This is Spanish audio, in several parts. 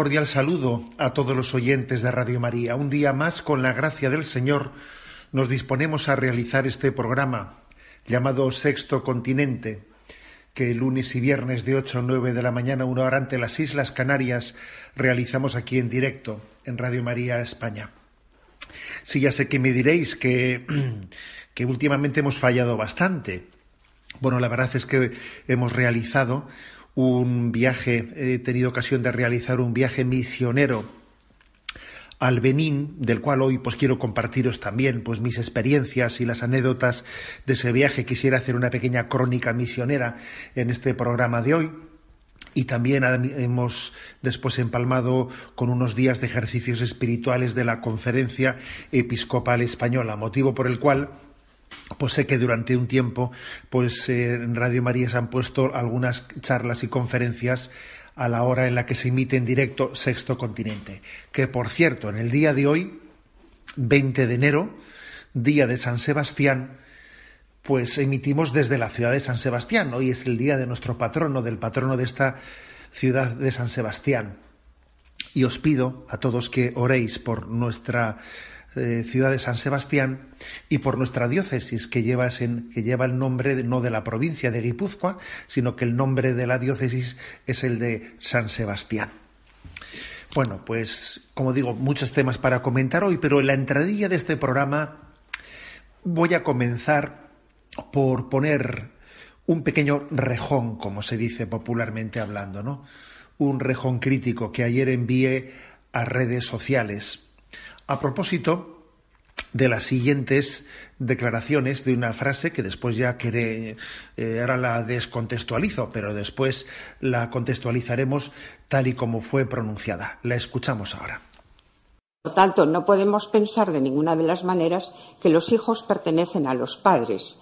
Cordial saludo a todos los oyentes de Radio María. Un día más, con la gracia del Señor, nos disponemos a realizar este programa llamado Sexto Continente, que lunes y viernes de 8 a 9 de la mañana, una hora ante las Islas Canarias, realizamos aquí en directo en Radio María España. Sí, ya sé que me diréis que, que últimamente hemos fallado bastante. Bueno, la verdad es que hemos realizado un viaje, he tenido ocasión de realizar un viaje misionero al Benín, del cual hoy pues quiero compartiros también pues mis experiencias y las anécdotas de ese viaje. Quisiera hacer una pequeña crónica misionera en este programa de hoy. Y también hemos después empalmado con unos días de ejercicios espirituales de la Conferencia Episcopal Española, motivo por el cual pues sé que durante un tiempo pues eh, en Radio María se han puesto algunas charlas y conferencias a la hora en la que se emite en directo Sexto Continente. Que por cierto, en el día de hoy, 20 de enero, día de San Sebastián, pues emitimos desde la ciudad de San Sebastián. Hoy es el día de nuestro patrono, del patrono de esta ciudad de San Sebastián. Y os pido a todos que oréis por nuestra eh, ciudad de San Sebastián y por nuestra diócesis que lleva, el nombre no de la provincia de Guipúzcoa, sino que el nombre de la diócesis es el de San Sebastián. Bueno, pues como digo, muchos temas para comentar hoy, pero en la entradilla de este programa voy a comenzar por poner un pequeño rejón, como se dice popularmente hablando, ¿no? Un rejón crítico que ayer envié a redes sociales a propósito de las siguientes declaraciones de una frase que después ya queré, eh, ahora la descontextualizo, pero después la contextualizaremos tal y como fue pronunciada. La escuchamos ahora. Por tanto, no podemos pensar de ninguna de las maneras que los hijos pertenecen a los padres.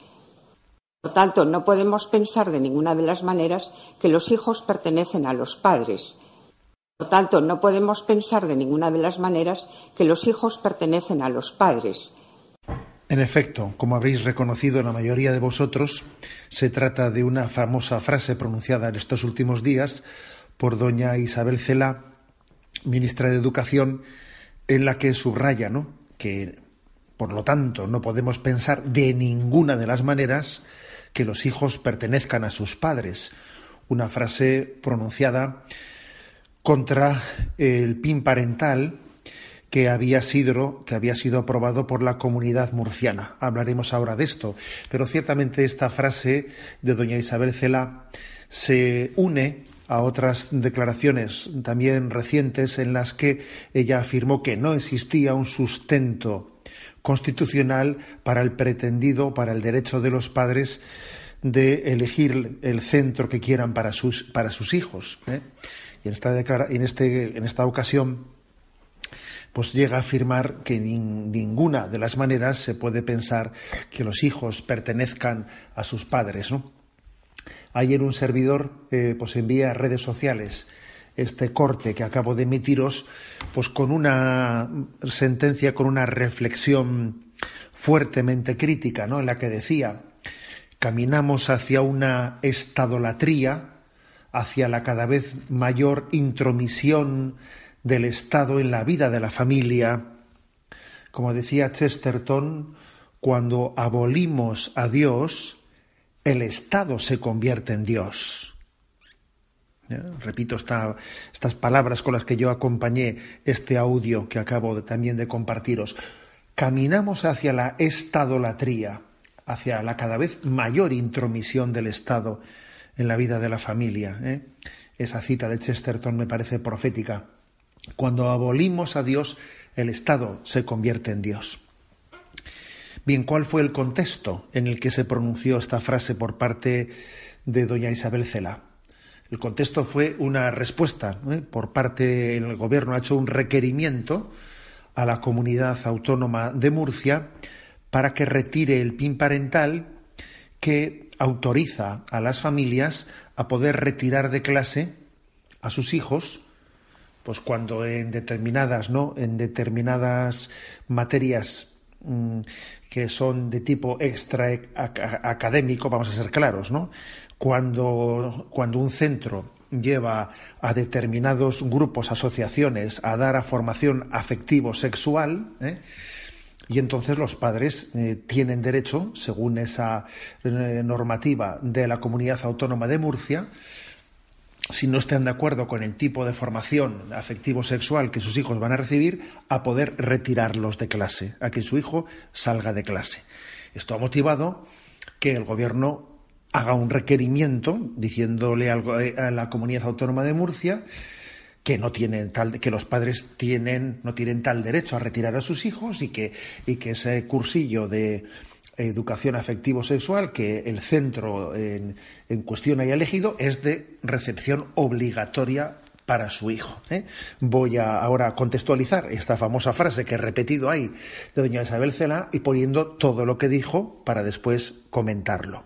Por tanto, no podemos pensar de ninguna de las maneras que los hijos pertenecen a los padres. Por tanto, no podemos pensar de ninguna de las maneras que los hijos pertenecen a los padres. En efecto, como habéis reconocido la mayoría de vosotros, se trata de una famosa frase pronunciada en estos últimos días por doña Isabel Cela, ministra de Educación, en la que subraya ¿no? que, por lo tanto, no podemos pensar de ninguna de las maneras que los hijos pertenezcan a sus padres. Una frase pronunciada contra el PIN parental que había sido que había sido aprobado por la comunidad murciana. Hablaremos ahora de esto, pero ciertamente esta frase de doña Isabel Cela se une a otras declaraciones también recientes en las que ella afirmó que no existía un sustento constitucional para el pretendido, para el derecho de los padres de elegir el centro que quieran para sus, para sus hijos. ¿eh? Y en esta, en, este, en esta ocasión, pues llega a afirmar que en ninguna de las maneras se puede pensar que los hijos pertenezcan a sus padres. ¿no? Ayer un servidor eh, pues envía a redes sociales este corte que acabo de emitiros, pues con una sentencia, con una reflexión fuertemente crítica, ¿no? En la que decía caminamos hacia una estadolatría, hacia la cada vez mayor intromisión del Estado en la vida de la familia. Como decía Chesterton, cuando abolimos a Dios, el Estado se convierte en Dios. Repito estas palabras con las que yo acompañé este audio que acabo también de compartiros. Caminamos hacia la estadolatría, hacia la cada vez mayor intromisión del Estado en la vida de la familia. ¿eh? Esa cita de Chesterton me parece profética. Cuando abolimos a Dios, el Estado se convierte en Dios. Bien, ¿cuál fue el contexto en el que se pronunció esta frase por parte de doña Isabel Cela? El contexto fue una respuesta ¿eh? por parte del gobierno ha hecho un requerimiento a la comunidad autónoma de Murcia para que retire el PIN parental que autoriza a las familias a poder retirar de clase a sus hijos pues cuando en determinadas no en determinadas materias mm, que son de tipo extra académico vamos a ser claros no cuando cuando un centro lleva a determinados grupos asociaciones a dar a formación afectivo sexual ¿eh? Y entonces los padres eh, tienen derecho, según esa eh, normativa de la Comunidad Autónoma de Murcia, si no estén de acuerdo con el tipo de formación afectivo-sexual que sus hijos van a recibir, a poder retirarlos de clase, a que su hijo salga de clase. Esto ha motivado que el Gobierno haga un requerimiento diciéndole eh, a la Comunidad Autónoma de Murcia que no tienen tal que los padres tienen no tienen tal derecho a retirar a sus hijos y que y que ese cursillo de educación afectivo sexual que el centro en, cuestión haya elegido es de recepción obligatoria para su hijo. ¿eh? Voy a ahora contextualizar esta famosa frase que he repetido ahí de doña Isabel Cela y poniendo todo lo que dijo para después comentarlo.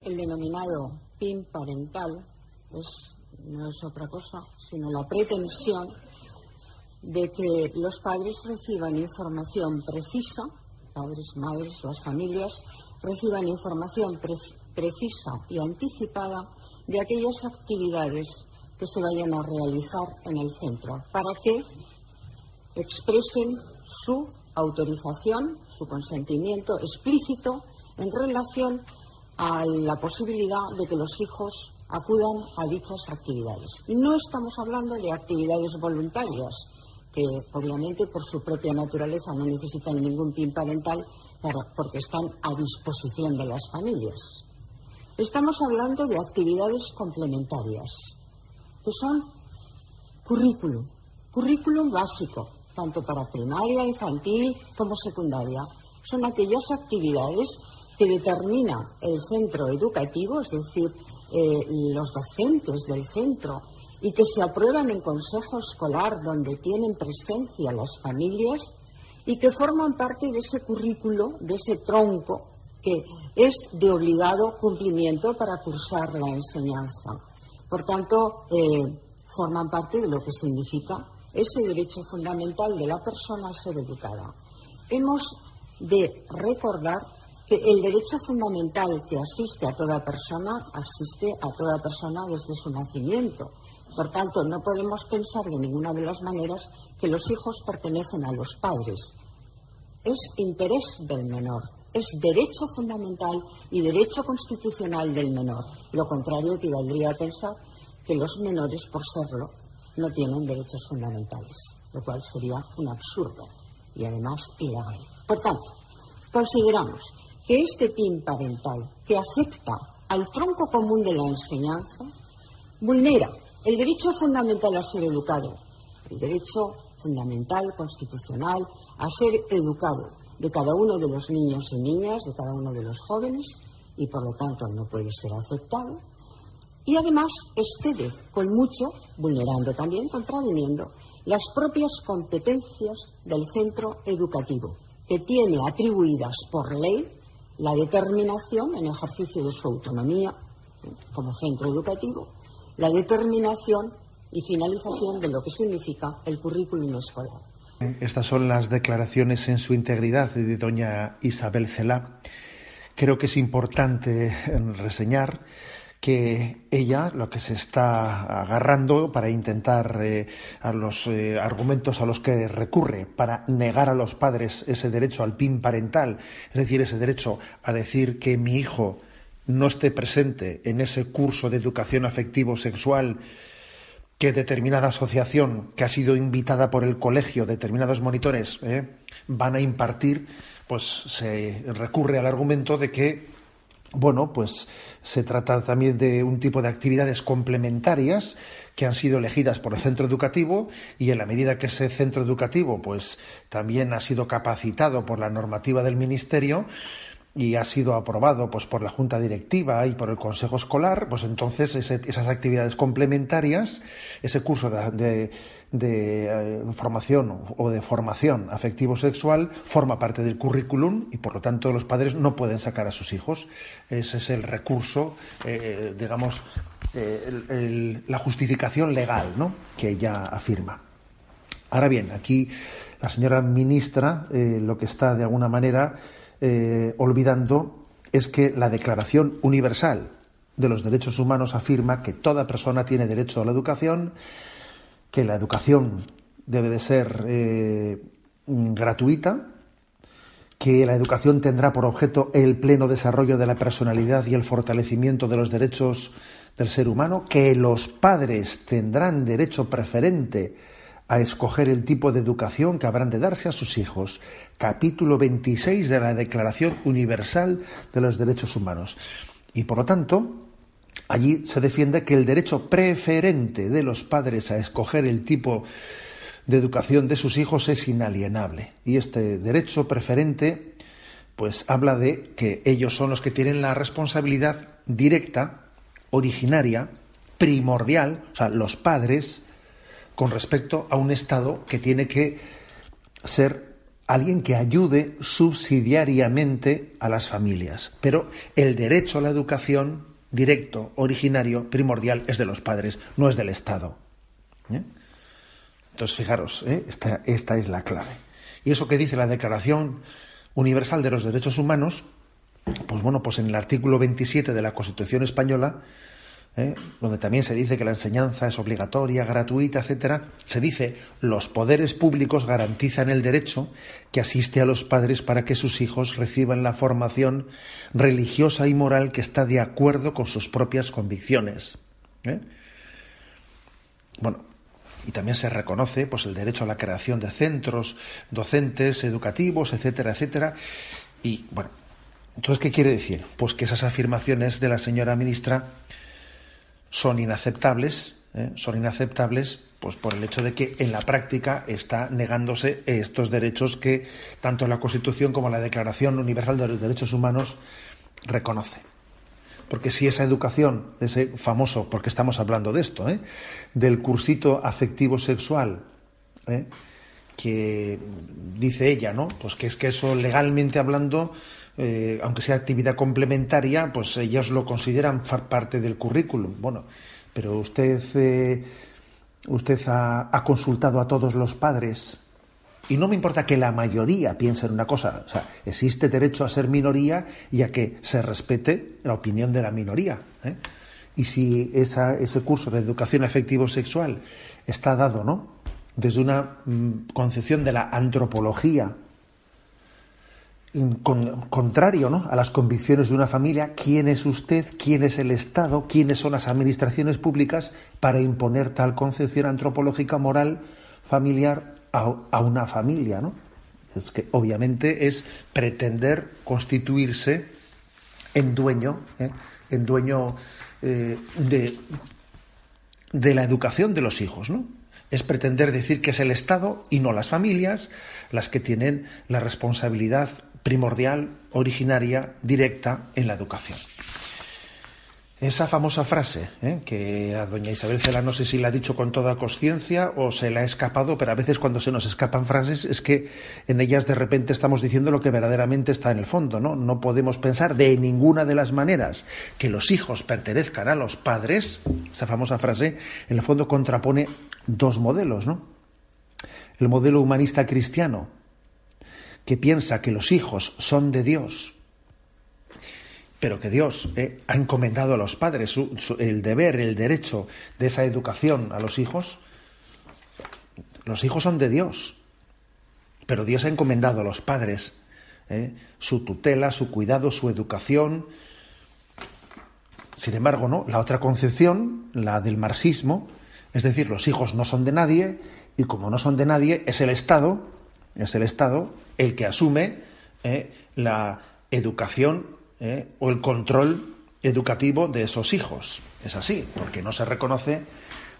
El denominado PIN parental es no es otra cosa, sino la pretensión de que los padres reciban información precisa, padres, madres, las familias, reciban información precisa y anticipada de aquellas actividades que se vayan a realizar en el centro, para que expresen su autorización, su consentimiento explícito en relación a la posibilidad de que los hijos acudan a dichas actividades. No estamos hablando de actividades voluntarias, que obviamente por su propia naturaleza no necesitan ningún PIN parental porque están a disposición de las familias. Estamos hablando de actividades complementarias, que son currículum, currículum básico, tanto para primaria, infantil como secundaria. Son aquellas actividades que determina el centro educativo, es decir, eh, los docentes del centro y que se aprueban en consejo escolar donde tienen presencia las familias y que forman parte de ese currículo, de ese tronco que es de obligado cumplimiento para cursar la enseñanza. Por tanto, eh, forman parte de lo que significa ese derecho fundamental de la persona a ser educada. Hemos de recordar que el derecho fundamental que asiste a toda persona asiste a toda persona desde su nacimiento. Por tanto, no podemos pensar de ninguna de las maneras que los hijos pertenecen a los padres. Es interés del menor, es derecho fundamental y derecho constitucional del menor. Lo contrario equivaldría a pensar que los menores, por serlo, no tienen derechos fundamentales, lo cual sería un absurdo y además ilegal. Por tanto, consideramos que este PIN parental, que afecta al tronco común de la enseñanza, vulnera el derecho fundamental a ser educado, el derecho fundamental, constitucional, a ser educado de cada uno de los niños y niñas, de cada uno de los jóvenes, y por lo tanto no puede ser aceptado. Y además excede con mucho, vulnerando también, contraviniendo, las propias competencias del centro educativo, que tiene atribuidas por ley la determinación, en ejercicio de su autonomía como centro educativo, la determinación y finalización de lo que significa el currículum escolar. Estas son las declaraciones en su integridad de doña Isabel Celá. Creo que es importante reseñar que ella lo que se está agarrando para intentar eh, a los eh, argumentos a los que recurre para negar a los padres ese derecho al PIN parental, es decir, ese derecho a decir que mi hijo no esté presente en ese curso de educación afectivo sexual que determinada asociación que ha sido invitada por el colegio, determinados monitores, eh, van a impartir, pues se recurre al argumento de que, bueno, pues se trata también de un tipo de actividades complementarias que han sido elegidas por el centro educativo y en la medida que ese centro educativo, pues también ha sido capacitado por la normativa del ministerio, y ha sido aprobado pues por la junta directiva y por el consejo escolar pues entonces esas actividades complementarias ese curso de, de, eh, formación o de formación afectivo sexual forma parte del currículum y por lo tanto los padres no pueden sacar a sus hijos ese es el recurso eh, digamos eh, la justificación legal ¿no? que ella afirma ahora bien aquí la señora ministra lo que está de alguna manera olvidando es que la Declaración Universal de los Derechos Humanos afirma que toda persona tiene derecho a la educación, que la educación debe de ser eh, gratuita, que la educación tendrá por objeto el pleno desarrollo de la personalidad y el fortalecimiento de los derechos del ser humano, que los padres tendrán derecho preferente a escoger el tipo de educación que habrán de darse a sus hijos. Capítulo 26 de la Declaración Universal de los Derechos Humanos. Y por lo tanto, allí se defiende que el derecho preferente de los padres a escoger el tipo de educación de sus hijos es inalienable. Y este derecho preferente, pues habla de que ellos son los que tienen la responsabilidad directa, originaria, primordial, o sea, los padres, con respecto a un Estado que tiene que ser alguien que ayude subsidiariamente a las familias. Pero el derecho a la educación directo, originario, primordial, es de los padres, no es del Estado. ¿Eh? Entonces, fijaros, ¿eh? esta, esta es la clave. Y eso que dice la Declaración Universal de los Derechos Humanos, pues bueno, pues en el artículo 27 de la Constitución Española ¿eh? donde también se dice que la enseñanza es obligatoria, gratuita, etcétera, se dice los poderes públicos garantizan el derecho que asiste a los padres para que sus hijos reciban la formación religiosa y moral que está de acuerdo con sus propias convicciones. ¿eh? Bueno, y también se reconoce pues el derecho a la creación de centros docentes, educativos, etcétera, etcétera. Y bueno, entonces ¿qué quiere decir? Pues que esas afirmaciones de la señora ministra son inaceptables, ¿eh? son inaceptables pues por el hecho de que en la práctica está negándose estos derechos que tanto la Constitución como la Declaración Universal de los Derechos Humanos reconoce. Porque si esa educación, ese famoso, porque estamos hablando de esto, ¿eh? del cursito afectivo sexual, ¿eh? que dice ella, ¿no? Pues que es que eso legalmente hablando eh, aunque sea actividad complementaria, pues ellos lo consideran parte del currículum. Bueno, pero usted, eh, usted ha, consultado a todos los padres y no me importa que la mayoría piense en una cosa. O sea, existe derecho a ser minoría y a que se respete la opinión de la minoría. ¿eh? Y si ese curso de educación afectivo-sexual está dado, ¿no? Desde una mm, concepción de la antropología contrario ¿no? a las convicciones de una familia, quién es usted, quién es el Estado, quiénes son las administraciones públicas para imponer tal concepción antropológica, moral, familiar a, una familia. ¿no? Es que obviamente es pretender constituirse en dueño, ¿eh? en dueño eh, de, de la educación de los hijos, ¿no? Es pretender decir que es el Estado y no las familias las que tienen la responsabilidad primordial, originaria, directa en la educación. Esa famosa frase, ¿eh? que a doña Isabel Cela no sé si la ha dicho con toda conciencia o se la ha escapado, pero a veces cuando se nos escapan frases es que en ellas de repente estamos diciendo lo que verdaderamente está en el fondo, ¿no? No podemos pensar de ninguna de las maneras que los hijos pertenezcan a los padres. Esa famosa frase, en el fondo contrapone dos modelos, ¿no? El modelo humanista cristiano, que piensa que los hijos son de Dios pero que Dios eh, ha encomendado a los padres el deber, el derecho de esa educación a los hijos. Los hijos son de Dios, pero Dios ha encomendado a los padres eh, su tutela, su cuidado, su educación. Sin embargo, no, la otra concepción, la del marxismo, es decir, los hijos no son de nadie y como no son de nadie, es el Estado, es el Estado el que asume eh, la educación ¿eh? o el control educativo de esos hijos. Es así, porque no se reconoce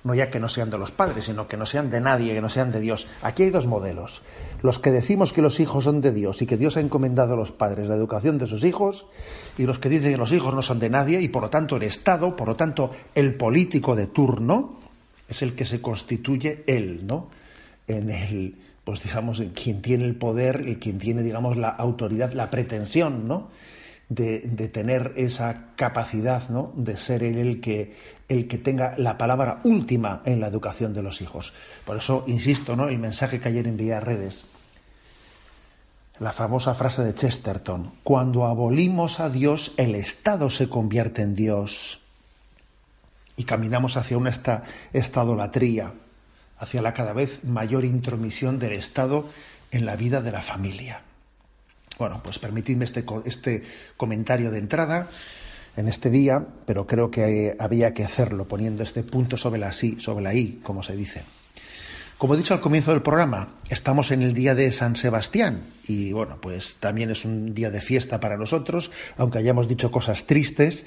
no ya que no sean de los padres, sino que no sean de nadie, que no sean de Dios. Aquí hay dos modelos. Los que decimos que los hijos son de Dios y que Dios ha encomendado a los padres la educación de sus hijos, y los que dicen que los hijos no son de nadie y por lo tanto el Estado, por lo tanto el político de turno, es el que se constituye él, ¿no? En el, pues digamos, quien tiene el poder y quien tiene, digamos, la autoridad, la pretensión, ¿no? de, tener esa capacidad ¿no? de ser él el que, el que tenga la palabra última en la educación de los hijos. Por eso, insisto, ¿no? el mensaje que ayer envié a redes, la famosa frase de Chesterton, cuando abolimos a Dios, el Estado se convierte en Dios y caminamos hacia una esta, estadolatría, hacia la cada vez mayor intromisión del Estado en la vida de la familia. Bueno, pues permitidme este, este comentario de entrada en este día, pero creo que había que hacerlo poniendo este punto sobre la sí, sobre la i, como se dice. Como he dicho al comienzo del programa, estamos en el día de San Sebastián y bueno, pues también es un día de fiesta para nosotros, aunque hayamos dicho cosas tristes,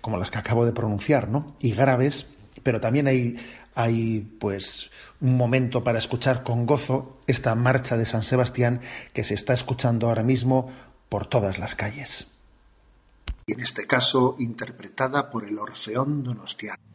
como las que acabo de pronunciar, ¿no? Y graves, pero también hay, hay pues un momento para escuchar con gozo esta marcha de San Sebastián que se está escuchando ahora mismo por todas las calles. Y en este caso interpretada por el Orfeón Donostiano.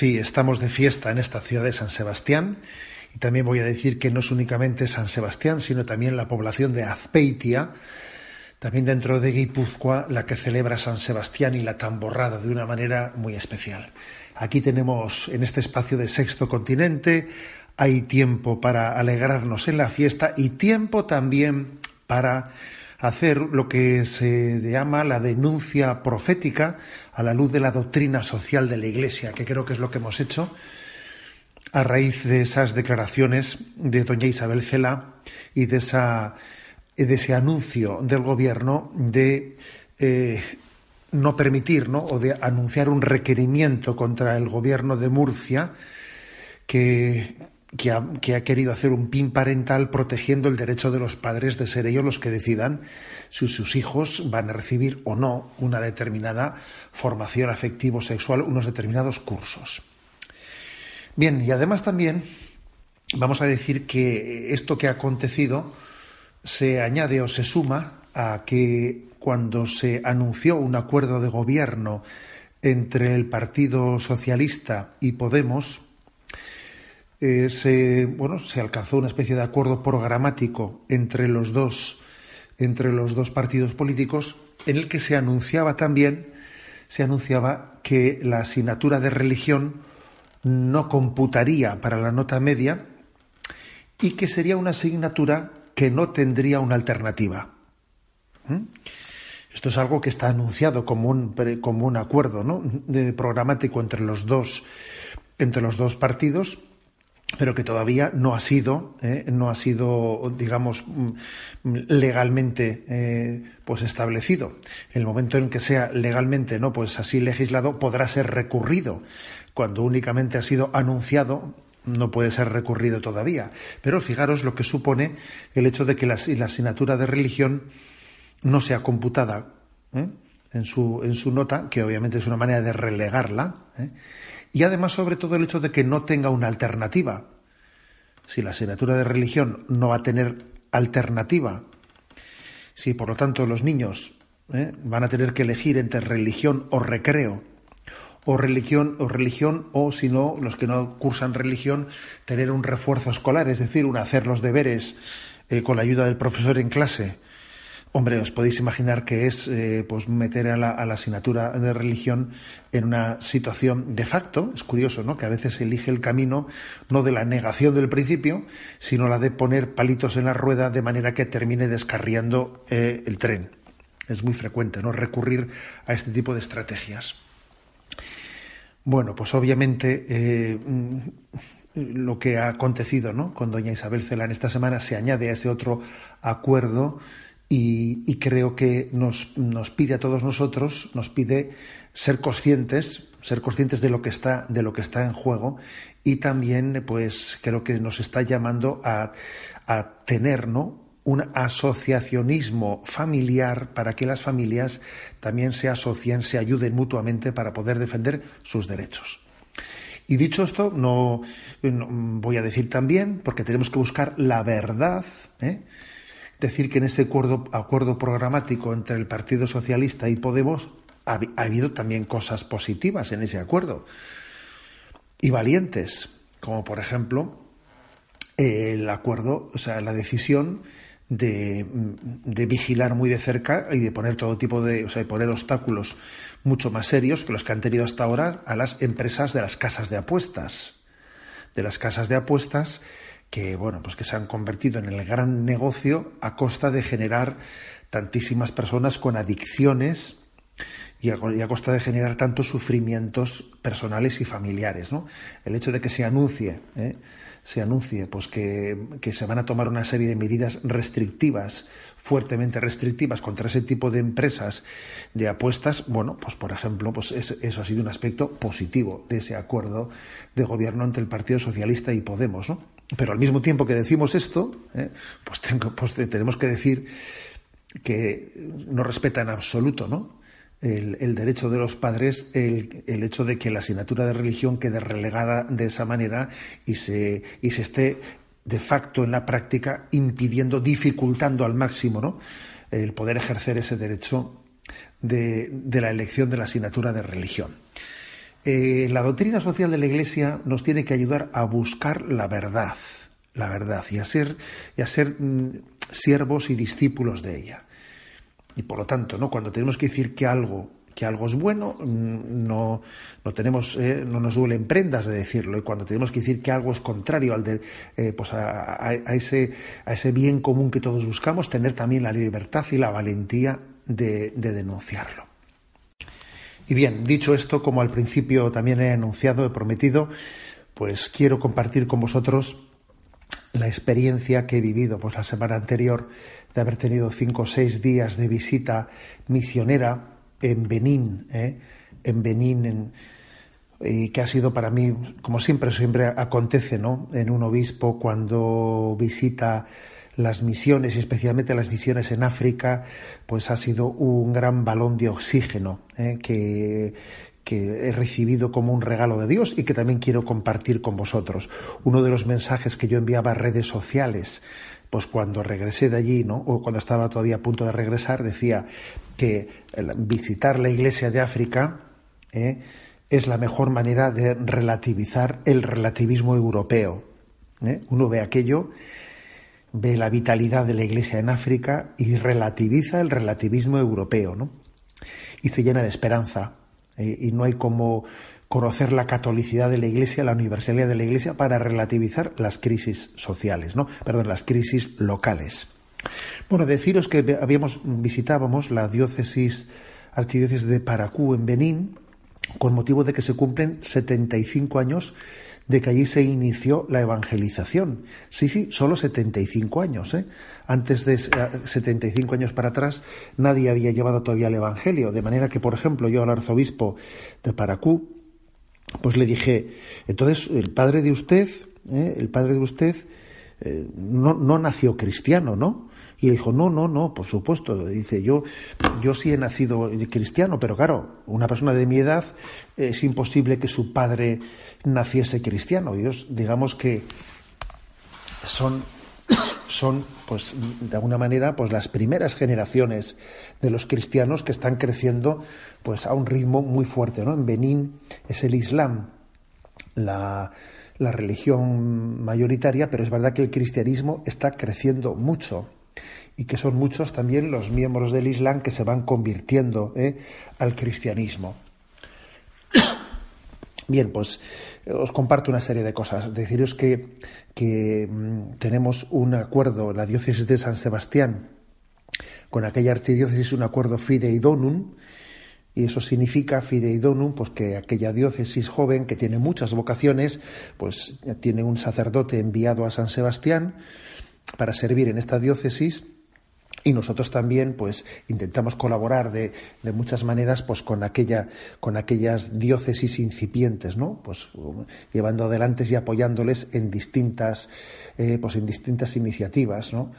Sí, estamos de fiesta en esta ciudad de San Sebastián y también voy a decir que no es únicamente San Sebastián, sino también la población de Azpeitia, también dentro de Guipúzcoa, la que celebra San Sebastián y la tamborrada de una manera muy especial. Aquí tenemos en este espacio de sexto continente, hay tiempo para alegrarnos en la fiesta y tiempo también para hacer lo que se llama la denuncia profética a la luz de la doctrina social de la Iglesia, que creo que es lo que hemos hecho a raíz de esas declaraciones de doña Isabel Cela y de, esa, de ese anuncio del gobierno de eh, no permitir ¿no? o de anunciar un requerimiento contra el gobierno de Murcia que, que ha, querido hacer un pin parental protegiendo el derecho de los padres de ser ellos los que decidan si sus hijos van a recibir o no una determinada formación afectivo-sexual, unos determinados cursos. Bien, y además también vamos a decir que esto que ha acontecido se añade o se suma a que cuando se anunció un acuerdo de gobierno entre el Partido Socialista y Podemos, eh, se, bueno, se alcanzó una especie de acuerdo programático entre los dos, entre los dos partidos políticos, en el que se anunciaba también, se anunciaba que la asignatura de religión no computaría para la nota media y que sería una asignatura que no tendría una alternativa. ¿Mm? Esto es algo que está anunciado como un, como un acuerdo ¿no? programático entre los dos, entre los dos partidos pero que todavía no ha sido, eh, no ha sido, digamos, mm, legalmente eh, pues establecido. El momento en que sea legalmente, no, pues así legislado, podrá ser recurrido. Cuando únicamente ha sido anunciado, no puede ser recurrido todavía. Pero fijaros lo que supone el hecho de que la, asignatura de religión no sea computada ¿eh? en, su, en su nota, que obviamente es una manera de relegarla y además sobre todo el hecho de que no tenga una alternativa. Si la asignatura de religión no va a tener alternativa, si por lo tanto los niños ¿eh? van a tener que elegir entre religión o recreo, o religión o religión, o si no, los que no cursan religión, tener un refuerzo escolar, es decir, un hacer los deberes eh, con la ayuda del profesor en clase, Hombre, os podéis imaginar que es eh, pues meter a la, asignatura de religión en una situación de facto. Es curioso, ¿no? Que a veces se elige el camino no de la negación del principio, sino la de poner palitos en la rueda de manera que termine descarriando eh, el tren. Es muy frecuente, ¿no? Recurrir a este tipo de estrategias. Bueno, pues obviamente eh, mm, lo que ha acontecido, ¿no? Con doña Isabel Celán esta semana se añade a ese otro acuerdo y, creo que nos, nos, pide a todos nosotros, nos pide ser conscientes, ser conscientes de lo que está, de lo que está en juego y también, pues, creo que nos está llamando a, a tener, ¿no? un asociacionismo familiar para que las familias también se asocien, se ayuden mutuamente para poder defender sus derechos. Y dicho esto, no, voy a decir también, porque tenemos que buscar la verdad, ¿eh? Decir que en ese acuerdo, acuerdo programático entre el Partido Socialista y Podemos ha, habido también cosas positivas en ese acuerdo y valientes, como por ejemplo el acuerdo, o sea, la decisión de, de, vigilar muy de cerca y de poner todo tipo de, o sea, de poner obstáculos mucho más serios que los que han tenido hasta ahora a las empresas de las casas de apuestas. De las casas de apuestas que bueno, pues que se han convertido en el gran negocio a costa de generar tantísimas personas con adicciones y a, costa de generar tantos sufrimientos personales y familiares, ¿no? El hecho de que se anuncie, ¿eh? se anuncie, pues que, que, se van a tomar una serie de medidas restrictivas, fuertemente restrictivas contra ese tipo de empresas de apuestas, bueno, pues por ejemplo, pues eso ha sido un aspecto positivo de ese acuerdo de gobierno entre el Partido Socialista y Podemos, ¿no? Pero al mismo tiempo que decimos esto, ¿eh? pues, pues tenemos que decir que no respeta en absoluto ¿no? el, derecho de los padres el, hecho de que la asignatura de religión quede relegada de esa manera y se, y se esté de facto en la práctica impidiendo, dificultando al máximo ¿no? el poder ejercer ese derecho de, de la elección de la asignatura de religión. Eh, la doctrina social de la Iglesia nos tiene que ayudar a buscar la verdad, la verdad, y a ser, y a ser mm, siervos y discípulos de ella. Y por lo tanto, ¿no? cuando tenemos que decir que algo que algo es bueno, mm, no, no tenemos, eh, no nos duelen prendas de decirlo. Y cuando tenemos que decir que algo es contrario al de, eh, pues a, ese, a ese bien común que todos buscamos, tener también la libertad y la valentía de, de denunciarlo. Y bien, dicho esto, como al principio también he anunciado, he prometido, pues quiero compartir con vosotros la experiencia que he vivido pues la semana anterior de haber tenido cinco o seis días de visita misionera en Benín, ¿eh? en Benín, y que ha sido para mí, como siempre, siempre acontece, ¿no? En un obispo cuando visita las misiones, especialmente las misiones en África, pues ha sido un gran balón de oxígeno ¿eh? que, que he recibido como un regalo de Dios y que también quiero compartir con vosotros. Uno de los mensajes que yo enviaba a redes sociales, pues cuando regresé de allí, ¿no? O cuando estaba todavía a punto de regresar, decía que visitar la iglesia de África ¿eh? es la mejor manera de relativizar el relativismo europeo. ¿eh? Uno ve aquello, ve la vitalidad de la iglesia en África y relativiza el relativismo europeo, ¿no? Y se llena de esperanza. ¿eh? y no hay como conocer la catolicidad de la Iglesia, la universalidad de la Iglesia para relativizar las crisis sociales, ¿no? Perdón, las crisis locales. Bueno, deciros que habíamos visitábamos la diócesis archidiócesis de Paracú en Benín con motivo de que se cumplen 75 años de que allí se inició la evangelización. Sí, sí, solo 75 años. ¿eh? Antes de 75 años para atrás nadie había llevado todavía el Evangelio. De manera que, por ejemplo, yo al arzobispo de Paracú, pues le dije, entonces el padre de usted, ¿eh? el padre de usted eh, no, no, nació cristiano, ¿no? Y dijo, no, no, no, por supuesto. Dice, yo, yo sí he nacido cristiano, pero claro, una persona de mi edad es imposible que su padre naciese cristiano. Ellos, digamos que son son, pues, de alguna manera, pues las primeras generaciones de los cristianos que están creciendo, pues, a un ritmo muy fuerte, ¿no? En Benín es el Islam la, la religión mayoritaria, pero es verdad que el cristianismo está creciendo mucho y que son muchos también los miembros del Islam que se van convirtiendo ¿eh? al cristianismo. Bien, pues os comparto una serie de cosas. Deciros que, que mm, tenemos un acuerdo, la diócesis de San Sebastián, con aquella archidiócesis, un acuerdo fideidonum, y eso significa fideidonum, pues que aquella diócesis joven que tiene muchas vocaciones, pues tiene un sacerdote enviado a San Sebastián para servir en esta diócesis y nosotros también pues intentamos colaborar de, de, muchas maneras pues con aquella con aquellas diócesis incipientes no pues llevando adelante y apoyándoles en distintas eh, pues en distintas iniciativas no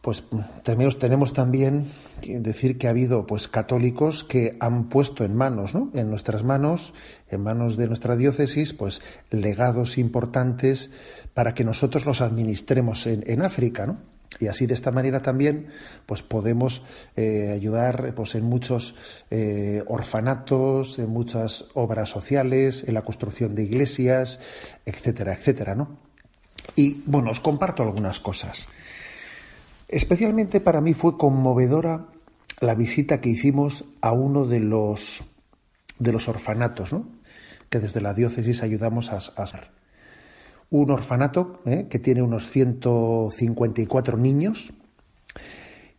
pues tenemos, tenemos también que decir que ha habido pues católicos que han puesto en manos ¿no? en nuestras manos en manos de nuestra diócesis pues legados importantes para que nosotros los administremos en, en África no y así de esta manera también pues podemos eh, ayudar pues en muchos eh, orfanatos en muchas obras sociales en la construcción de iglesias etcétera etcétera no y bueno os comparto algunas cosas. Especialmente para mí fue conmovedora la visita que hicimos a uno de los de los orfanatos ¿no? que desde la diócesis ayudamos a, a un orfanato ¿eh? que tiene unos 154 niños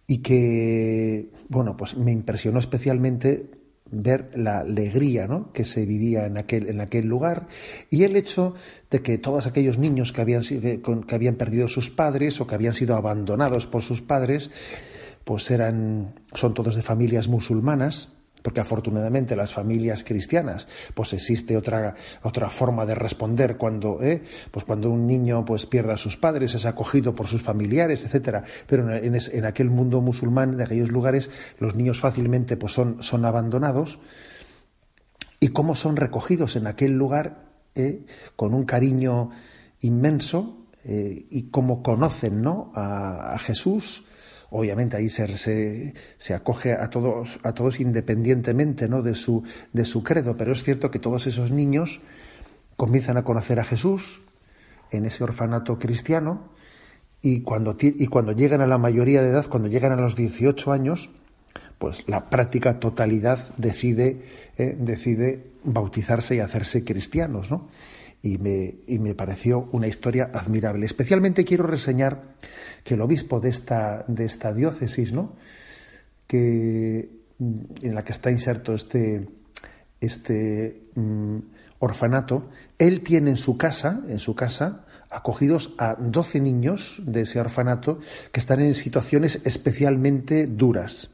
y que, bueno, pues me impresionó especialmente ver la alegría ¿no? que se vivía en aquel, en aquel lugar y el hecho de que todos aquellos niños que habían, que habían perdido sus padres o que habían sido abandonados por sus padres, pues eran, son todos de familias musulmanas, porque afortunadamente las familias cristianas pues existe otra otra forma de responder cuando ¿eh? pues cuando un niño pues pierde a sus padres es acogido por sus familiares etcétera pero en, en, aquel mundo musulmán de aquellos lugares los niños fácilmente pues son son abandonados y cómo son recogidos en aquel lugar ¿eh? con un cariño inmenso eh, y cómo conocen ¿no? a, a Jesús obviamente ahí se, se, acoge a todos, a todos independientemente ¿no? de, su, de su credo, pero es cierto que todos esos niños comienzan a conocer a Jesús en ese orfanato cristiano y cuando, y cuando llegan a la mayoría de edad, cuando llegan a los 18 años, pues la práctica totalidad decide, eh, decide bautizarse y hacerse cristianos, ¿no? Y me, y me, pareció una historia admirable. Especialmente quiero reseñar que el obispo de esta, de esta diócesis, ¿no? que, en la que está inserto este, este mm, orfanato, él tiene en su casa, en su casa, acogidos a 12 niños de ese orfanato que están en situaciones especialmente duras.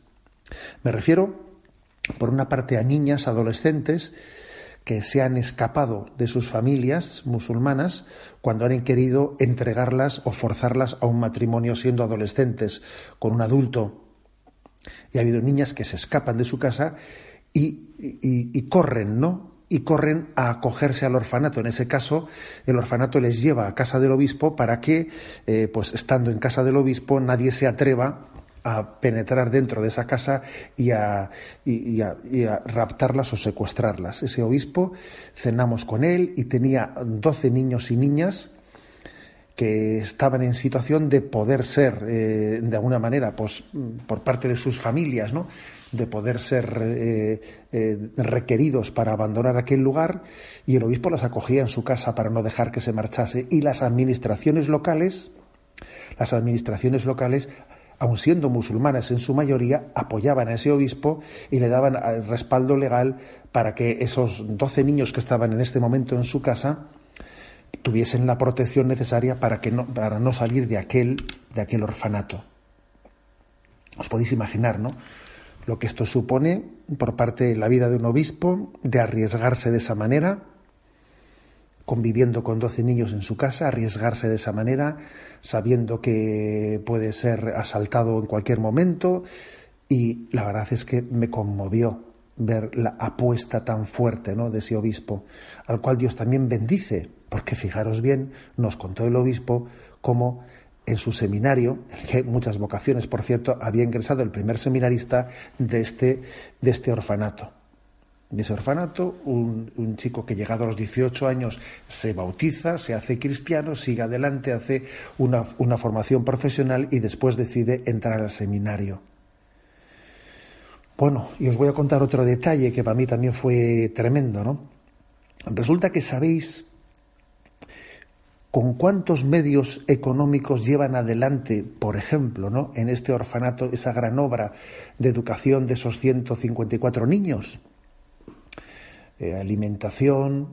Me refiero, por una parte, a niñas, adolescentes, que se han escapado de sus familias musulmanas cuando han querido entregarlas o forzarlas a un matrimonio siendo adolescentes con un adulto. Y ha habido niñas que se escapan de su casa y, corren, ¿no? Y corren a acogerse al orfanato. En ese caso, el orfanato les lleva a casa del obispo para que, eh, pues estando en casa del obispo, nadie se atreva a penetrar dentro de esa casa y a, y, a, raptarlas o secuestrarlas. Ese obispo cenamos con él y tenía doce niños y niñas que estaban en situación de poder ser, eh, de alguna manera, pues, por parte de sus familias, ¿no? de poder ser eh, eh, requeridos para abandonar aquel lugar y el obispo las acogía en su casa para no dejar que se marchase y las administraciones locales las administraciones locales aun siendo musulmanas en su mayoría, apoyaban a ese obispo y le daban el respaldo legal para que esos doce niños que estaban en este momento en su casa tuviesen la protección necesaria para, que no, para no salir de aquel, de aquel orfanato. Os podéis imaginar, ¿no? Lo que esto supone por parte de la vida de un obispo, de arriesgarse de esa manera, conviviendo con doce niños en su casa, arriesgarse de esa manera, sabiendo que puede ser asaltado en cualquier momento. Y la verdad es que me conmovió ver la apuesta tan fuerte ¿no? de ese obispo, al cual Dios también bendice, porque fijaros bien, nos contó el obispo cómo en su seminario, en que muchas vocaciones, por cierto, había ingresado el primer seminarista de este, de este orfanato de ese orfanato, un, chico que llegado a los 18 años se bautiza, se hace cristiano, sigue adelante, hace una, una formación profesional y después decide entrar al seminario. Bueno, y os voy a contar otro detalle que para mí también fue tremendo, ¿no? Resulta que sabéis con cuántos medios económicos llevan adelante, por ejemplo, ¿no? en este orfanato, esa gran obra de educación de esos 154 niños. Eh, alimentación,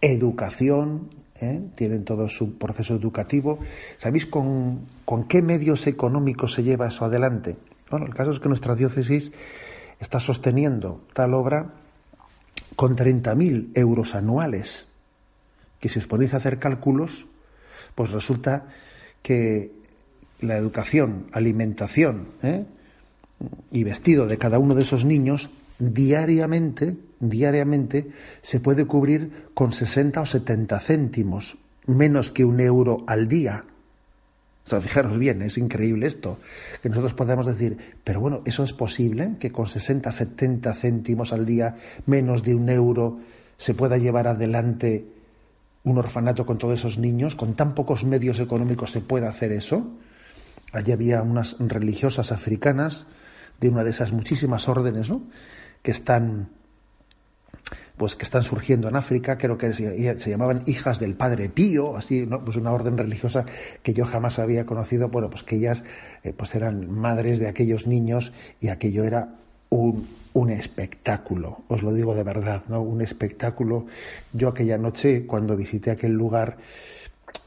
educación, ¿eh? tienen todo su proceso educativo. ¿Sabéis con, qué medios económicos se lleva eso adelante? Bueno, el caso es que nuestra diócesis está sosteniendo tal obra con 30.000 euros anuales, que si os ponéis a hacer cálculos, pues resulta que la educación, alimentación ¿eh? y vestido de cada uno de esos niños diariamente, diariamente se puede cubrir con 60 o 70 céntimos, menos que un euro al día. O sea, fijaros bien, es increíble esto, que nosotros podamos decir, pero bueno, ¿eso es posible? Que con 60, 70 céntimos al día, menos de un euro, se pueda llevar adelante un orfanato con todos esos niños, con tan pocos medios económicos se puede hacer eso. Allí había unas religiosas africanas de una de esas muchísimas órdenes, ¿no? que están pues que están surgiendo en África, creo que se, llamaban hijas del Padre Pío, así, ¿no? pues una orden religiosa que yo jamás había conocido, bueno, pues que ellas eh, pues eran madres de aquellos niños y aquello era un, un espectáculo, os lo digo de verdad, ¿no? Un espectáculo. Yo aquella noche, cuando visité aquel lugar,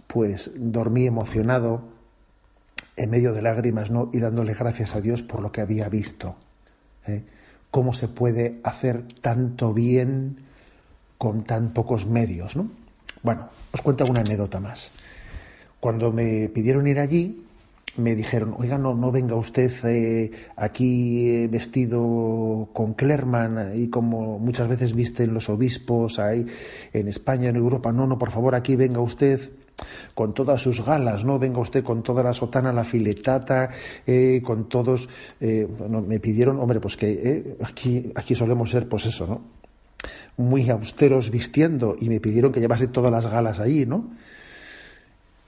pues dormí emocionado, en medio de lágrimas, ¿no? Y dándole gracias a Dios por lo que había visto. ¿eh? Cómo se puede hacer tanto bien con tan pocos medios, ¿no? Bueno, os cuento una anécdota más. Cuando me pidieron ir allí, me dijeron, oiga, no, no venga usted eh, aquí eh, vestido con Clerman y como muchas veces visten los obispos ahí en España, en Europa. No, no, por favor, aquí venga usted con todas sus galas, ¿no? Venga usted con toda la sotana, la filetata, eh, con todos, eh, me pidieron, hombre, pues que eh, aquí, aquí solemos ser, pues eso, ¿no? Muy austeros vistiendo y me pidieron que llevase todas las galas ahí, ¿no?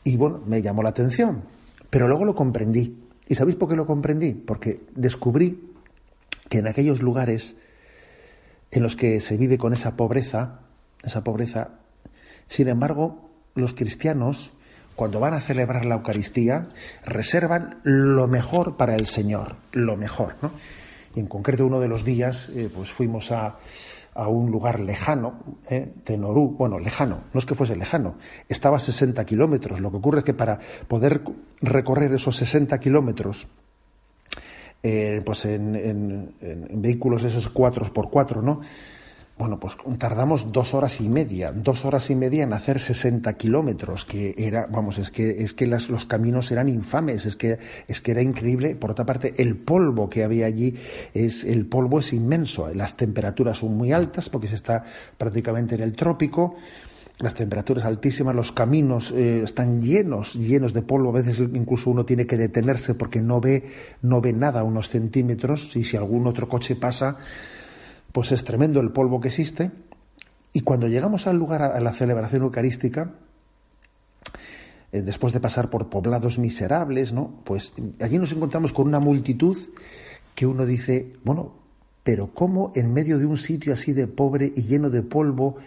Y bueno, me llamó la atención, pero luego lo comprendí. ¿Y sabéis por qué lo comprendí? Porque descubrí que en aquellos lugares en los que se vive con esa pobreza, esa pobreza, sin embargo, los cristianos, cuando van a celebrar la Eucaristía, reservan lo mejor para el Señor, lo mejor, ¿no? Y en concreto uno de los días, eh, pues fuimos a, a, un lugar lejano, eh, Tenorú, bueno, lejano, no es que fuese lejano, estaba a 60 kilómetros. Lo que ocurre es que para poder recorrer esos 60 kilómetros, eh, pues en, en, en, vehículos esos 4 por 4 ¿no? Bueno, pues tardamos dos horas y media, dos horas y media en hacer 60 kilómetros, que era, vamos, es que, es que las, los caminos eran infames, es que, es que era increíble. Por otra parte, el polvo que había allí, es, el polvo es inmenso, las temperaturas son muy altas porque se está prácticamente en el trópico, las temperaturas altísimas, los caminos eh, están llenos, llenos de polvo, a veces incluso uno tiene que detenerse porque no ve, no ve nada unos centímetros, y si algún otro coche pasa, pues es tremendo el polvo que existe. Y cuando llegamos al lugar, a la celebración eucarística, eh, después de pasar por poblados miserables, ¿no? Pues allí nos encontramos con una multitud que uno dice, bueno, pero ¿cómo en medio de un sitio así de pobre y lleno de polvo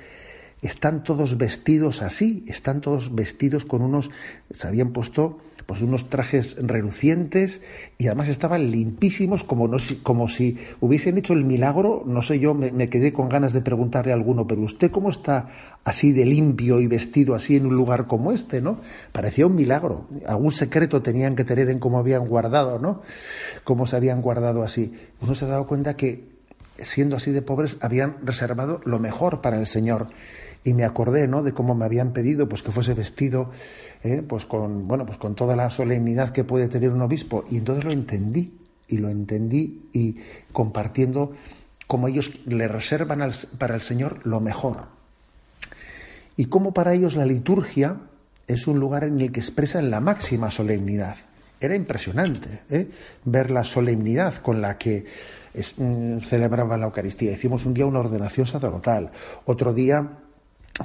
están todos vestidos así? Están todos vestidos con unos, se habían puesto pues unos trajes relucientes y además estaban limpísimos como, no, como si hubiesen hecho el milagro. No sé, yo me, quedé con ganas de preguntarle a alguno, pero usted cómo está así de limpio y vestido así en un lugar como este, ¿no? Parecía un milagro. Algún secreto tenían que tener en cómo habían guardado, ¿no? Cómo se habían guardado así. Uno se ha dado cuenta que siendo así de pobres habían reservado lo mejor para el Señor y me acordé ¿no? de cómo me habían pedido pues que fuese vestido ¿eh? pues con bueno pues con toda la solemnidad que puede tener un obispo y entonces lo entendí y lo entendí y compartiendo cómo ellos le reservan para el Señor lo mejor y cómo para ellos la liturgia es un lugar en el que expresan la máxima solemnidad era impresionante ¿eh? ver la solemnidad con la que mm, celebraban la Eucaristía. Hicimos un día una ordenación sacerdotal, otro día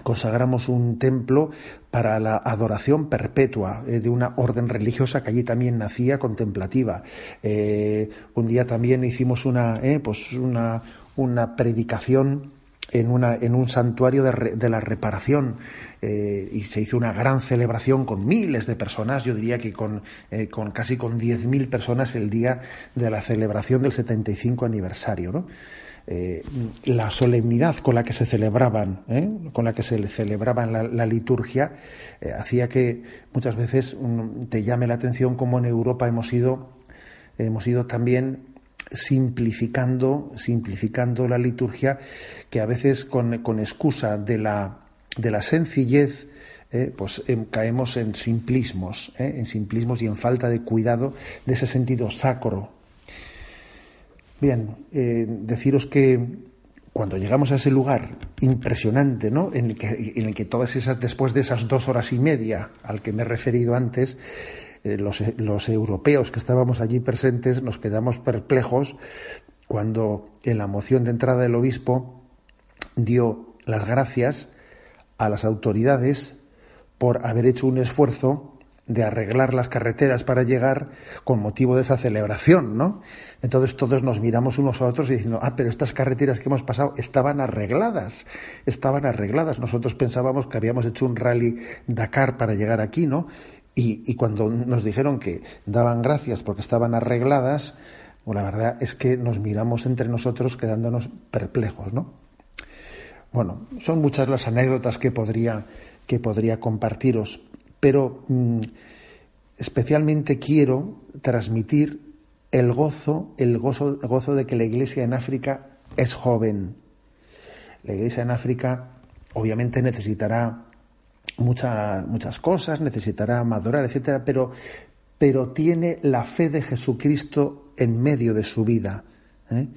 consagramos un templo para la adoración perpetua eh, de una orden religiosa que allí también nacía contemplativa. Eh, un día también hicimos una, eh, pues una, una predicación en, una, en un santuario de, de la reparación y se hizo una gran celebración con miles de personas, yo diría que con, con casi con 10.000 personas el día de la celebración del 75 aniversario. ¿no? Eh, la solemnidad con la que se celebraban, ¿eh? con la que se celebraba la, liturgia, eh, hacía que muchas veces te llame la atención cómo en Europa hemos ido, hemos ido también simplificando, simplificando la liturgia, que a veces con, excusa de la, de la sencillez, pues em, caemos en simplismos, en simplismos y en falta de cuidado de ese sentido sacro Bien, eh, deciros que cuando llegamos a ese lugar impresionante, ¿no? En el, que, en el que todas esas, después de esas dos horas y media al que me he referido antes, eh, los, los, europeos que estábamos allí presentes nos quedamos perplejos cuando en la moción de entrada del obispo dio las gracias a las autoridades por haber hecho un esfuerzo de arreglar las carreteras para llegar con motivo de esa celebración, ¿no? Entonces todos nos miramos unos a otros y diciendo, ah, pero estas carreteras que hemos pasado estaban arregladas, estaban arregladas. Nosotros pensábamos que habíamos hecho un rally Dakar para llegar aquí, ¿no? Y, cuando nos dijeron que daban gracias porque estaban arregladas, bueno, la verdad es que nos miramos entre nosotros quedándonos perplejos, ¿no? Bueno, son muchas las anécdotas que podría, que podría compartiros pero mm, especialmente quiero transmitir el gozo, el gozo, gozo de que la iglesia en África es joven. La iglesia en África obviamente necesitará muchas cosas, necesitará madurar, etcétera, pero, pero tiene la fe de Jesucristo en medio de su vida. ¿eh?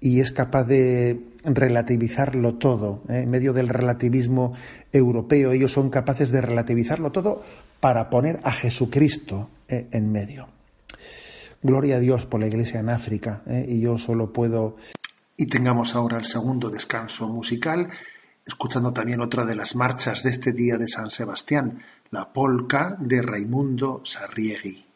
y es capaz de relativizarlo todo. ¿eh? En medio del relativismo europeo, ellos son capaces de relativizarlo todo para poner a Jesucristo ¿eh? en medio. Gloria a Dios por la Iglesia en África, ¿eh? y yo solo puedo. Y tengamos ahora el segundo descanso musical, escuchando también otra de las marchas de este día de San Sebastián, la polca de Raimundo Sarriegui.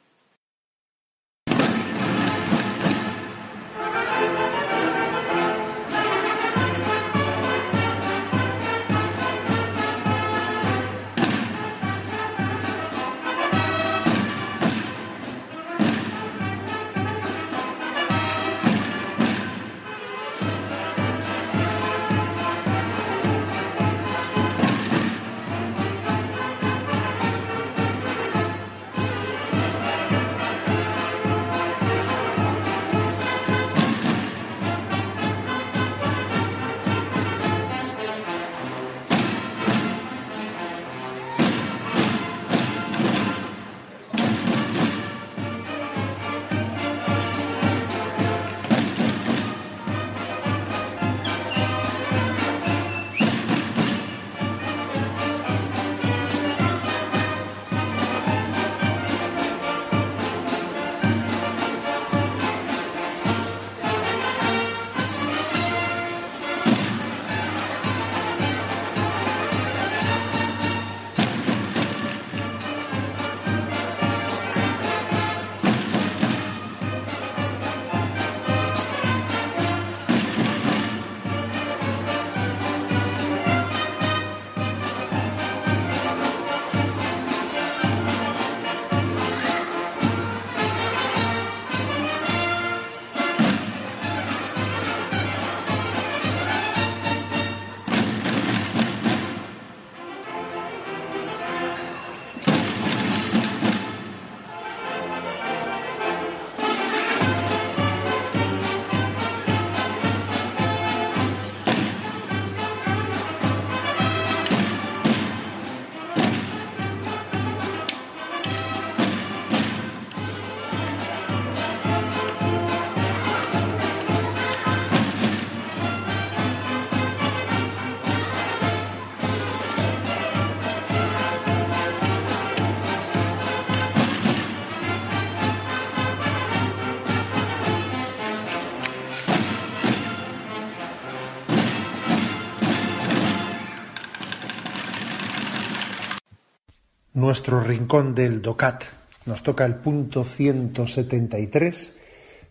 Nuestro rincón del DOCAT. Nos toca el punto 173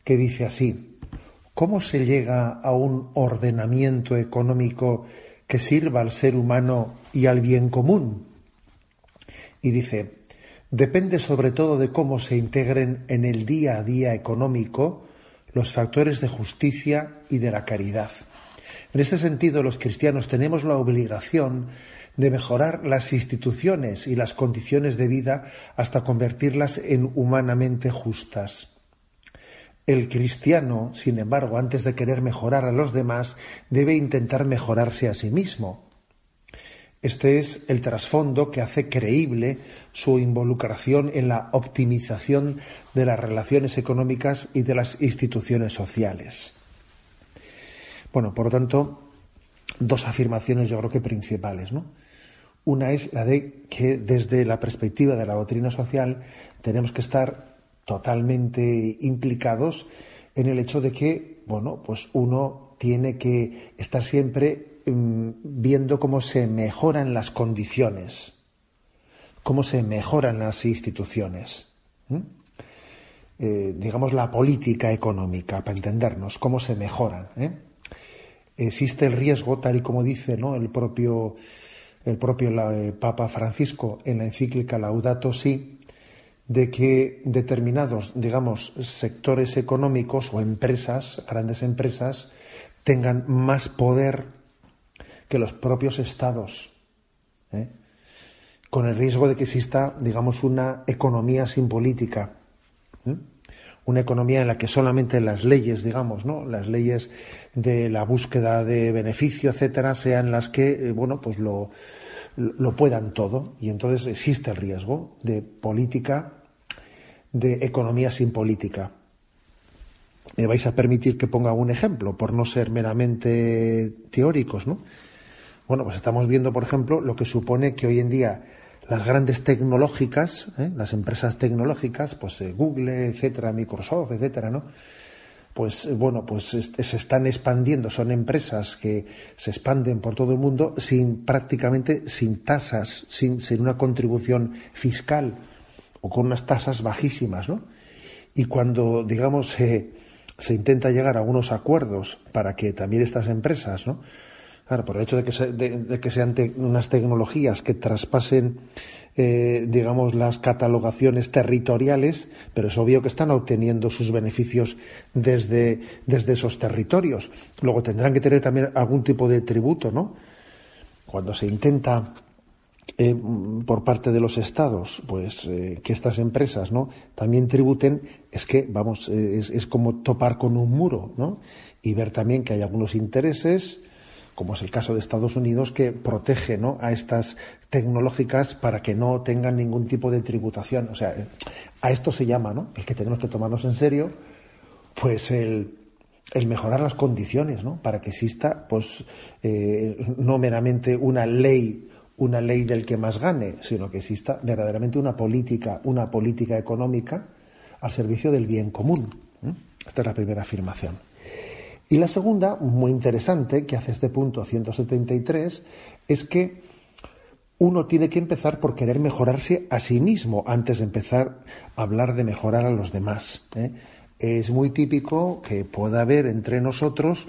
que dice así, ¿cómo se llega a un ordenamiento económico que sirva al ser humano y al bien común? Y dice, depende sobre todo de cómo se integren en el día a día económico los factores de justicia y de la caridad. En este sentido, los cristianos tenemos la obligación de mejorar las instituciones y las condiciones de vida hasta convertirlas en humanamente justas. El cristiano, sin embargo, antes de querer mejorar a los demás, debe intentar mejorarse a sí mismo. Este es el trasfondo que hace creíble su involucración en la optimización de las relaciones económicas y de las instituciones sociales. Bueno, por lo tanto, dos afirmaciones yo creo que principales, ¿no? Una es la de que desde la perspectiva de la doctrina social tenemos que estar totalmente implicados en el hecho de que, bueno, pues uno tiene que estar siempre mm, viendo cómo se mejoran las condiciones, cómo se mejoran las instituciones. Eh, digamos, la política económica, para entendernos, cómo se mejoran. ¿eh? Existe el riesgo, tal y como dice ¿no? el propio el propio eh, Papa Francisco en la encíclica Laudato Si, de que determinados, digamos, sectores económicos o empresas, grandes empresas, tengan más poder que los propios estados, ¿eh? con el riesgo de que exista, digamos, una economía sin política, ¿eh? Una economía en la que solamente las leyes, digamos, ¿no? Las leyes de la búsqueda de beneficio, etcétera, sean las que, eh, bueno, pues lo, lo puedan todo. Y entonces existe el riesgo de política, de economía sin política. Me vais a permitir que ponga un ejemplo, por no ser meramente teóricos, ¿no? Bueno, pues estamos viendo, por ejemplo, lo que supone que hoy en día las grandes tecnológicas, ¿eh? las empresas tecnológicas, pues eh, Google, etcétera, Microsoft, etcétera, ¿no? Pues eh, bueno, pues se están expandiendo, son empresas que se expanden por todo el mundo sin prácticamente sin tasas, sin, sin una contribución fiscal o con unas tasas bajísimas, ¿no? Y cuando, digamos, se, se intenta llegar a unos acuerdos para que también estas empresas, ¿no? Por el hecho de que, sean unas tecnologías que traspasen, eh, digamos, las catalogaciones territoriales, pero es obvio que están obteniendo sus beneficios desde, desde esos territorios. Luego tendrán que tener también algún tipo de tributo, ¿no? Cuando se intenta eh, por parte de los estados, pues eh, que estas empresas, ¿no? También tributen, es que, vamos, es, como topar con un muro, ¿no? Y ver también que hay algunos intereses como es el caso de Estados Unidos, que protege ¿no? a estas tecnológicas para que no tengan ningún tipo de tributación. O sea, a esto se llama, ¿no? El que tenemos que tomarnos en serio, pues el, mejorar las condiciones, ¿no? Para que exista, pues, eh, no meramente una ley, una ley del que más gane, sino que exista verdaderamente una política, una política económica al servicio del bien común. Esta es la primera afirmación. Y la segunda, muy interesante, que hace este punto 173, es que uno tiene que empezar por querer mejorarse a sí mismo antes de empezar a hablar de mejorar a los demás. ¿eh? Es muy típico que pueda haber entre nosotros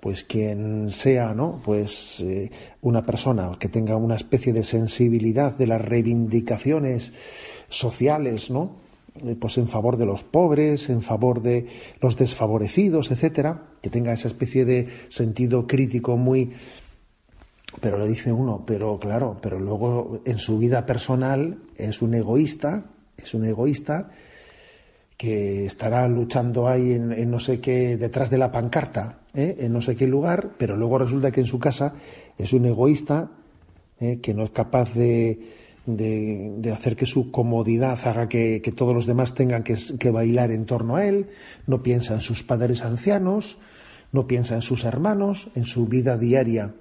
pues quien sea, ¿no? Pues eh, una persona que tenga una especie de sensibilidad de las reivindicaciones sociales, ¿no? Eh, pues en favor de los pobres, en favor de los desfavorecidos, etcétera, que tenga esa especie de sentido crítico muy pero le dice uno, pero claro, pero luego en su vida personal es un egoísta, es un egoísta que estará luchando ahí en, no sé qué, detrás de la pancarta, ¿eh? en no sé qué lugar, pero luego resulta que en su casa es un egoísta ¿eh? que no es capaz de, de, hacer que su comodidad haga que, todos los demás tengan que, bailar en torno a él, no piensa en sus padres ancianos, no piensa en sus hermanos, en su vida diaria.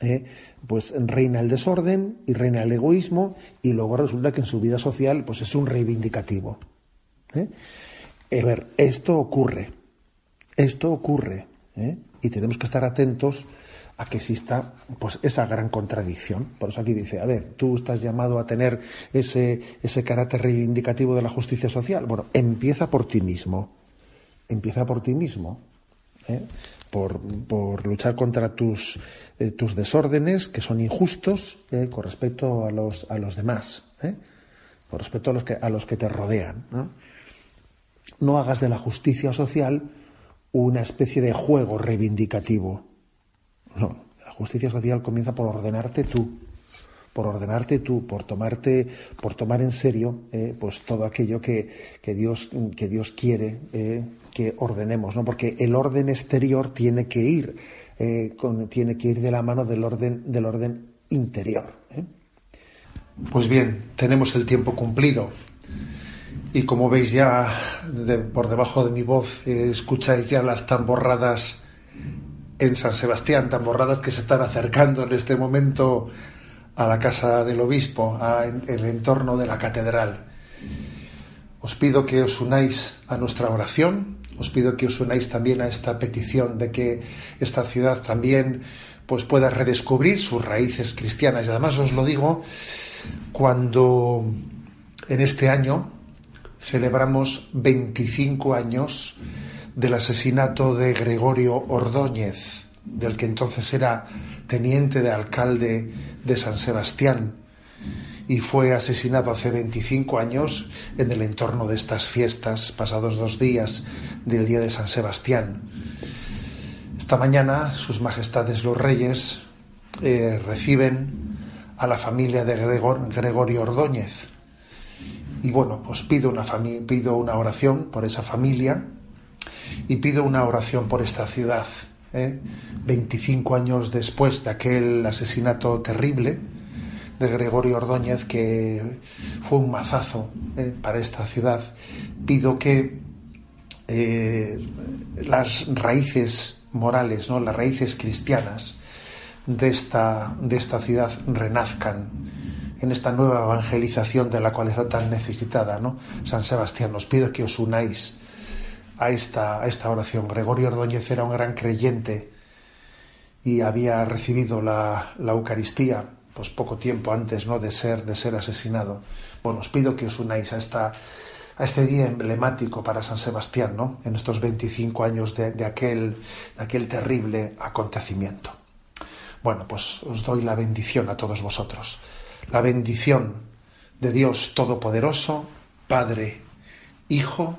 ¿eh? pues reina el desorden y reina el egoísmo y luego resulta que en su vida social pues es un reivindicativo. ¿eh? A ver, esto ocurre, esto ocurre ¿eh? y tenemos que estar atentos a que exista pues esa gran contradicción. Por eso aquí dice, a ver, tú estás llamado a tener ese, ese carácter reivindicativo de la justicia social. Bueno, empieza por ti mismo. Empieza por ti mismo. ¿eh? Por, por, luchar contra tus, eh, tus desórdenes que son injustos ¿eh? con respecto a los, a los demás, con respecto a los que, a los que te rodean. no hagas de la justicia social una especie de juego reivindicativo no, la justicia social comienza por ordenarte tú, por ordenarte tú, por tomarte, por tomar en serio, eh, pues todo aquello que, que, Dios, que Dios quiere eh, que ordenemos, ¿no? Porque el orden exterior tiene que ir, eh, tiene que ir de la mano del orden, del orden interior. Pues bien, tenemos el tiempo cumplido. Y como veis ya por debajo de mi voz, escucháis ya las tamborradas en San Sebastián, tan borradas que se están acercando en este momento a la casa del obispo, en el entorno de la catedral. Os pido que os unáis a nuestra oración, os pido que os unáis también a esta petición de que esta ciudad también pues pueda redescubrir sus raíces cristianas. Y además os lo digo cuando en este año celebramos 25 años del asesinato de Gregorio Ordóñez, del que entonces era teniente de alcalde de San Sebastián, y fue asesinado hace 25 años en el entorno de estas fiestas, pasados dos días del día de San Sebastián. Esta mañana, Sus Majestades los Reyes eh, reciben a la familia de Gregorio Ordóñez. Y bueno, pues pido una, pido una oración por esa familia y pido una oración por esta ciudad. ¿eh? 25 años después de aquel asesinato terrible de Gregorio Ordóñez, que fue un mazazo ¿eh? para esta ciudad, pido que eh, las raíces morales, ¿no? las raíces cristianas de esta, de esta ciudad renazcan en esta nueva evangelización de la cual está tan necesitada, ¿no? San Sebastián, os pido que os unáis a esta, a esta oración. Gregorio Ordóñez era un gran creyente y había recibido la, la Eucaristía pues poco tiempo antes ¿no? de, ser, de ser asesinado. Bueno, os pido que os unáis a, esta, a este día emblemático para San Sebastián, ¿no? en estos 25 años de, de, aquel, de aquel terrible acontecimiento. Bueno, pues os doy la bendición a todos vosotros. La bendición de Dios Todopoderoso, Padre, Hijo